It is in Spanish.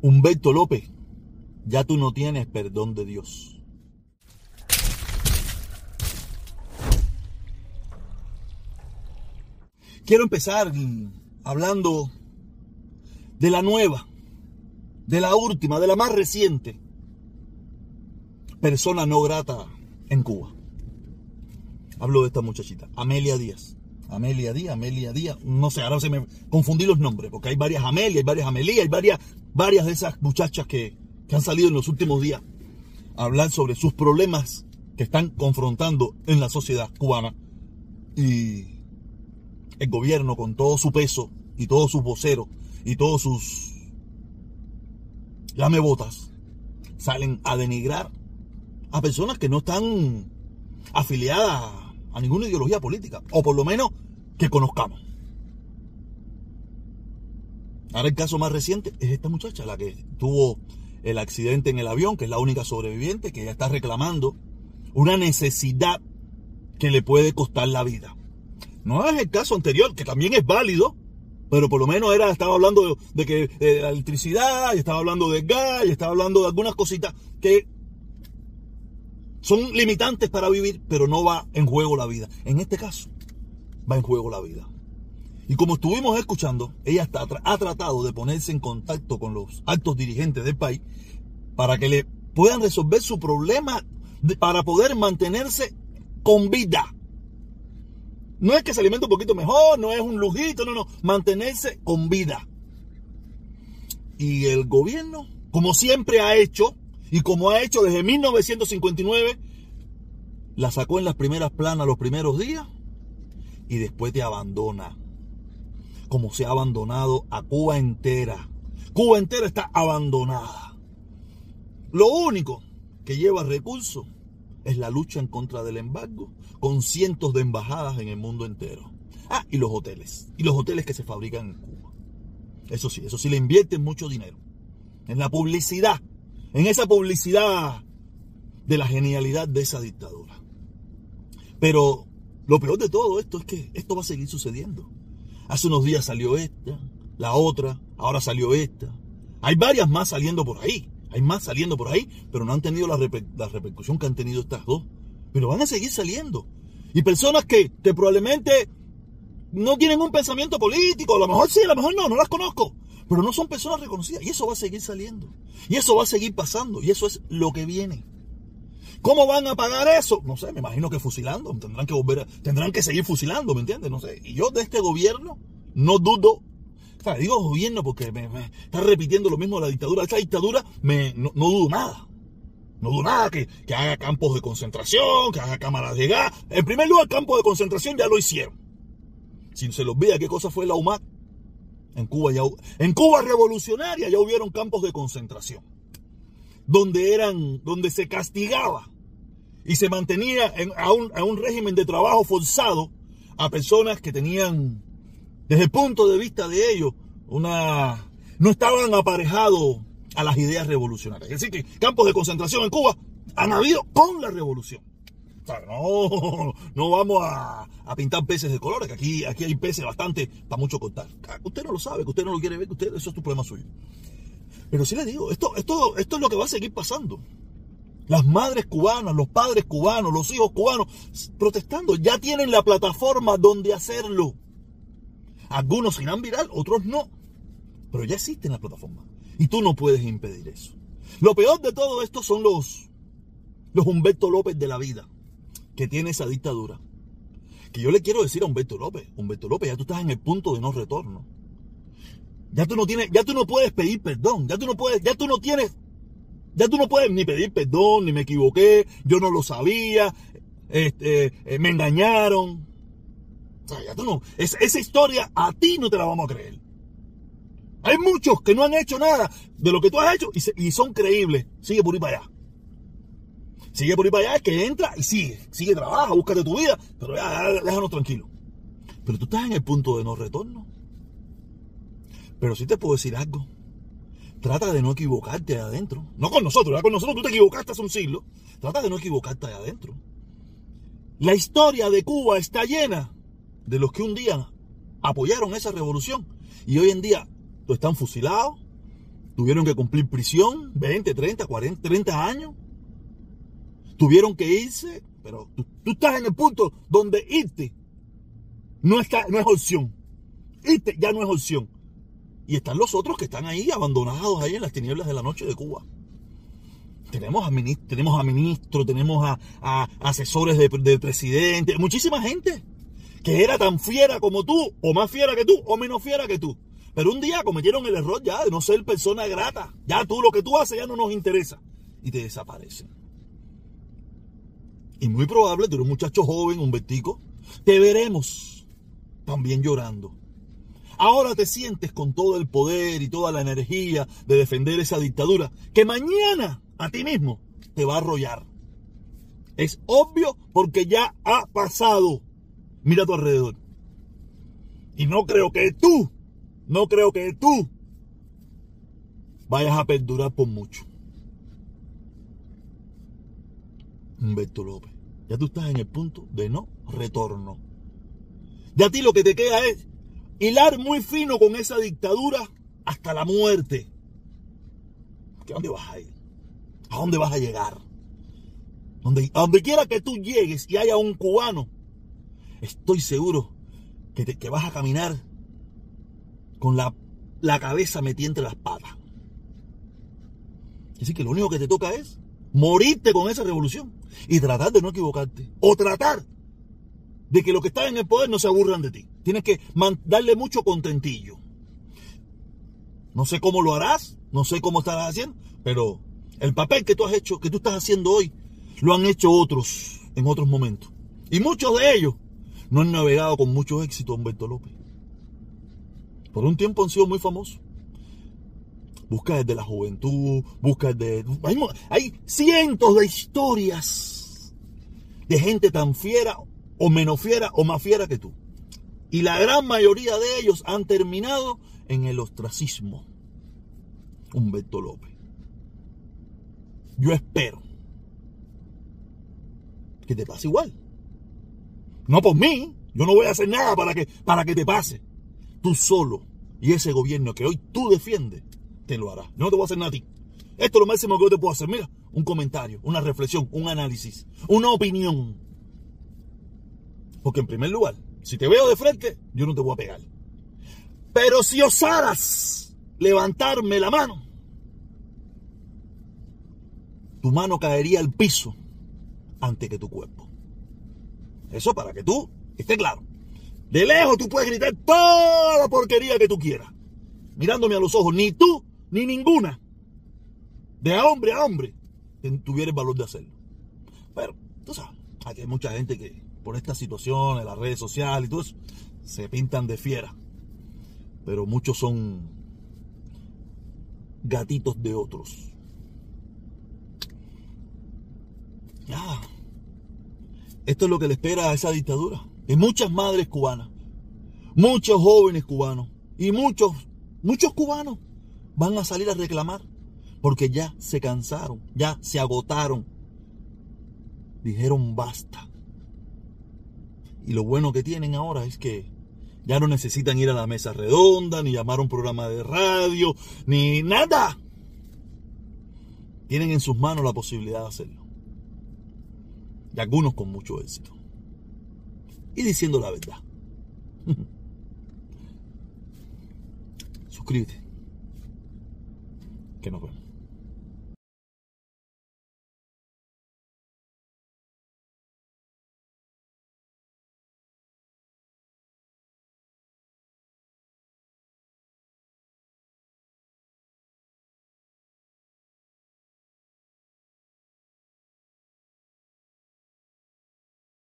Humberto López, ya tú no tienes perdón de Dios. Quiero empezar hablando de la nueva, de la última, de la más reciente persona no grata en Cuba. Hablo de esta muchachita, Amelia Díaz. Amelia Díaz, Amelia Díaz, no sé, ahora se me confundí los nombres, porque hay varias Amelia, hay varias Amelia, hay varias, varias de esas muchachas que, que han salido en los últimos días a hablar sobre sus problemas que están confrontando en la sociedad cubana. Y el gobierno con todo su peso y todos sus voceros y todos sus lamebotas salen a denigrar a personas que no están afiliadas a ninguna ideología política, o por lo menos que conozcamos. Ahora el caso más reciente es esta muchacha, la que tuvo el accidente en el avión, que es la única sobreviviente, que ya está reclamando una necesidad que le puede costar la vida. No es el caso anterior, que también es válido, pero por lo menos era, estaba hablando de, que de la electricidad, y estaba hablando de gas, y estaba hablando de algunas cositas que son limitantes para vivir, pero no va en juego la vida. En este caso, va en juego la vida. Y como estuvimos escuchando, ella está, ha tratado de ponerse en contacto con los altos dirigentes del país para que le puedan resolver su problema para poder mantenerse con vida. No es que se alimente un poquito mejor, no es un lujito, no, no, mantenerse con vida. Y el gobierno, como siempre ha hecho, y como ha hecho desde 1959, la sacó en las primeras planas los primeros días y después te abandona. Como se ha abandonado a Cuba entera. Cuba entera está abandonada. Lo único que lleva recursos es la lucha en contra del embargo, con cientos de embajadas en el mundo entero. Ah, y los hoteles. Y los hoteles que se fabrican en Cuba. Eso sí, eso sí le invierten mucho dinero. En la publicidad en esa publicidad de la genialidad de esa dictadura. Pero lo peor de todo esto es que esto va a seguir sucediendo. Hace unos días salió esta, la otra, ahora salió esta. Hay varias más saliendo por ahí. Hay más saliendo por ahí, pero no han tenido la, repercusión que han tenido estas dos. Pero van a seguir saliendo. Y personas que, que probablemente no tienen un pensamiento político, a lo mejor sí, a lo mejor no, no las conozco pero no son personas reconocidas. Y eso va a seguir saliendo. Y eso va a seguir pasando. Y eso es lo que viene. ¿Cómo van a pagar eso? No sé, me imagino que fusilando. Tendrán que volver, tendrán que seguir fusilando, ¿me entiendes? No sé. Y yo de este gobierno no dudo. O sea, digo gobierno porque me, está repitiendo lo mismo de la dictadura. Esta dictadura me, no, dudo nada. No dudo nada que, que haga campos de concentración, que haga cámaras de gas. En primer lugar, campos de concentración ya lo hicieron. Si se les olvida qué cosa fue la UMAC, en Cuba, ya, en Cuba revolucionaria ya hubieron campos de concentración, donde, eran, donde se castigaba y se mantenía a, un, a un régimen de trabajo forzado a personas que tenían, desde el punto de vista de ellos, una, no estaban aparejados a las ideas revolucionarias. Es decir, que campos de concentración en Cuba han habido con la revolución no, no vamos a, pintar peces de colores, que aquí, aquí hay peces bastante para mucho contar. Ah, usted no lo sabe, que usted no lo quiere ver, que usted, eso es tu problema suyo. Pero sí le digo, esto, esto, esto es lo que va a seguir pasando. Las madres cubanas, los padres cubanos, los hijos cubanos protestando, ya tienen la plataforma donde hacerlo. Algunos irán viral, otros no. Pero ya existen la plataforma. Y tú no puedes impedir eso. Lo peor de todo esto son los, los Humberto López de la vida que tiene esa dictadura. Que yo le quiero decir a Humberto López, Humberto López, ya tú estás en el punto de no retorno. Ya tú no tienes, ya tú no puedes pedir perdón, ya tú no puedes, ya tú no tienes, ya tú no puedes ni pedir perdón, ni me equivoqué, yo no lo sabía, este, eh, me engañaron. O sea, ya tú no, esa historia a ti no te la vamos a creer. Hay muchos que no han hecho nada de lo que tú has hecho y, son creíbles. Sigue por ahí para allá. Sigue por ahí para allá, es que entra y sigue, sigue, trabaja, búscate tu vida, pero déjanos tranquilo. Pero tú estás en el punto de no retorno. Pero sí te puedo decir algo. Trata de no equivocarte ahí adentro. No con nosotros, ya con nosotros tú te equivocaste hace un siglo. Trata de no equivocarte ahí adentro. La historia de Cuba está llena de los que un día apoyaron esa revolución y hoy en día están fusilados, Tuvieron que cumplir prisión, 20, 30, 40, 30 años. Tuvieron que irse, pero tú, estás en el punto donde irte no, está, no es opción. Irte ya no es opción. Y están los otros que están ahí abandonados ahí en las tinieblas de la noche de Cuba. Tenemos a, ministros, tenemos a ministros, tenemos a, asesores del de presidente, muchísima gente que era tan fiera como tú, o más fiera que tú, o menos fiera que tú. Pero un día cometieron el error ya de no ser persona grata. Ya tú lo que tú haces ya no nos interesa. Y te desaparecen. Y muy probable, tú un muchacho joven, un vertico, te veremos también llorando. Ahora te sientes con todo el poder y toda la energía de defender esa dictadura que mañana a ti mismo te va a arrollar. Es obvio porque ya ha pasado. Mira a tu alrededor. Y no creo que tú, no creo que tú vayas a perdurar por mucho. Humberto López, ya tú estás en el punto de no retorno. Ya a ti lo que te queda es hilar muy fino con esa dictadura hasta la muerte. ¿A dónde vas a ir? ¿A dónde vas a llegar? Donde, a donde quiera que tú llegues y haya un cubano, estoy seguro que, te, vas a caminar con la, la cabeza metida entre las patas. Así que lo único que te toca es morirte con esa revolución y tratar de no equivocarte. O tratar de que los que están en el poder no se aburran de ti. Tienes que darle mucho contentillo. No sé cómo lo harás, no sé cómo estarás haciendo, pero el papel que tú has hecho, que tú estás haciendo hoy, lo han hecho otros en otros momentos. Y muchos de ellos no han navegado con mucho éxito Humberto López. Por un tiempo han sido muy famosos. Busca desde la juventud, busca desde... Hay, hay cientos de historias de gente tan fiera o menos fiera o más fiera que tú. Y la gran mayoría de ellos han terminado en el ostracismo. Humberto López. Yo espero que te pase igual. No por mí, yo no voy a hacer nada para que, para que te pase. Tú solo y ese gobierno que hoy tú defiendes, te lo hará. No te voy a hacer nada a ti. Esto es lo máximo que yo te puedo hacer. Mira, un comentario, una reflexión, un análisis, una opinión. Porque en primer lugar, si te veo de frente, yo no te voy a pegar. Pero si osaras levantarme la mano, tu mano caería al piso antes que tu cuerpo. Eso para que tú esté claro. De lejos tú puedes gritar toda la porquería que tú quieras. Mirándome a los ojos, ni tú ni ninguna, de hombre a hombre, tuviera el valor de hacerlo. Pero, tú sabes, aquí hay mucha gente que por esta situación, en las redes sociales y todo eso, se pintan de fiera. Pero muchos son gatitos de otros. Esto es lo que le espera a esa dictadura. Y muchas madres cubanas, muchos jóvenes cubanos y muchos, muchos cubanos van a salir a reclamar porque ya se cansaron, ya se agotaron. Dijeron basta. Y lo bueno que tienen ahora es que ya no necesitan ir a la mesa redonda, ni llamar a un programa de radio, ni nada. Tienen en sus manos la posibilidad de hacerlo. Y algunos con mucho éxito. Y diciendo la verdad. Suscríbete. Que nos vemos.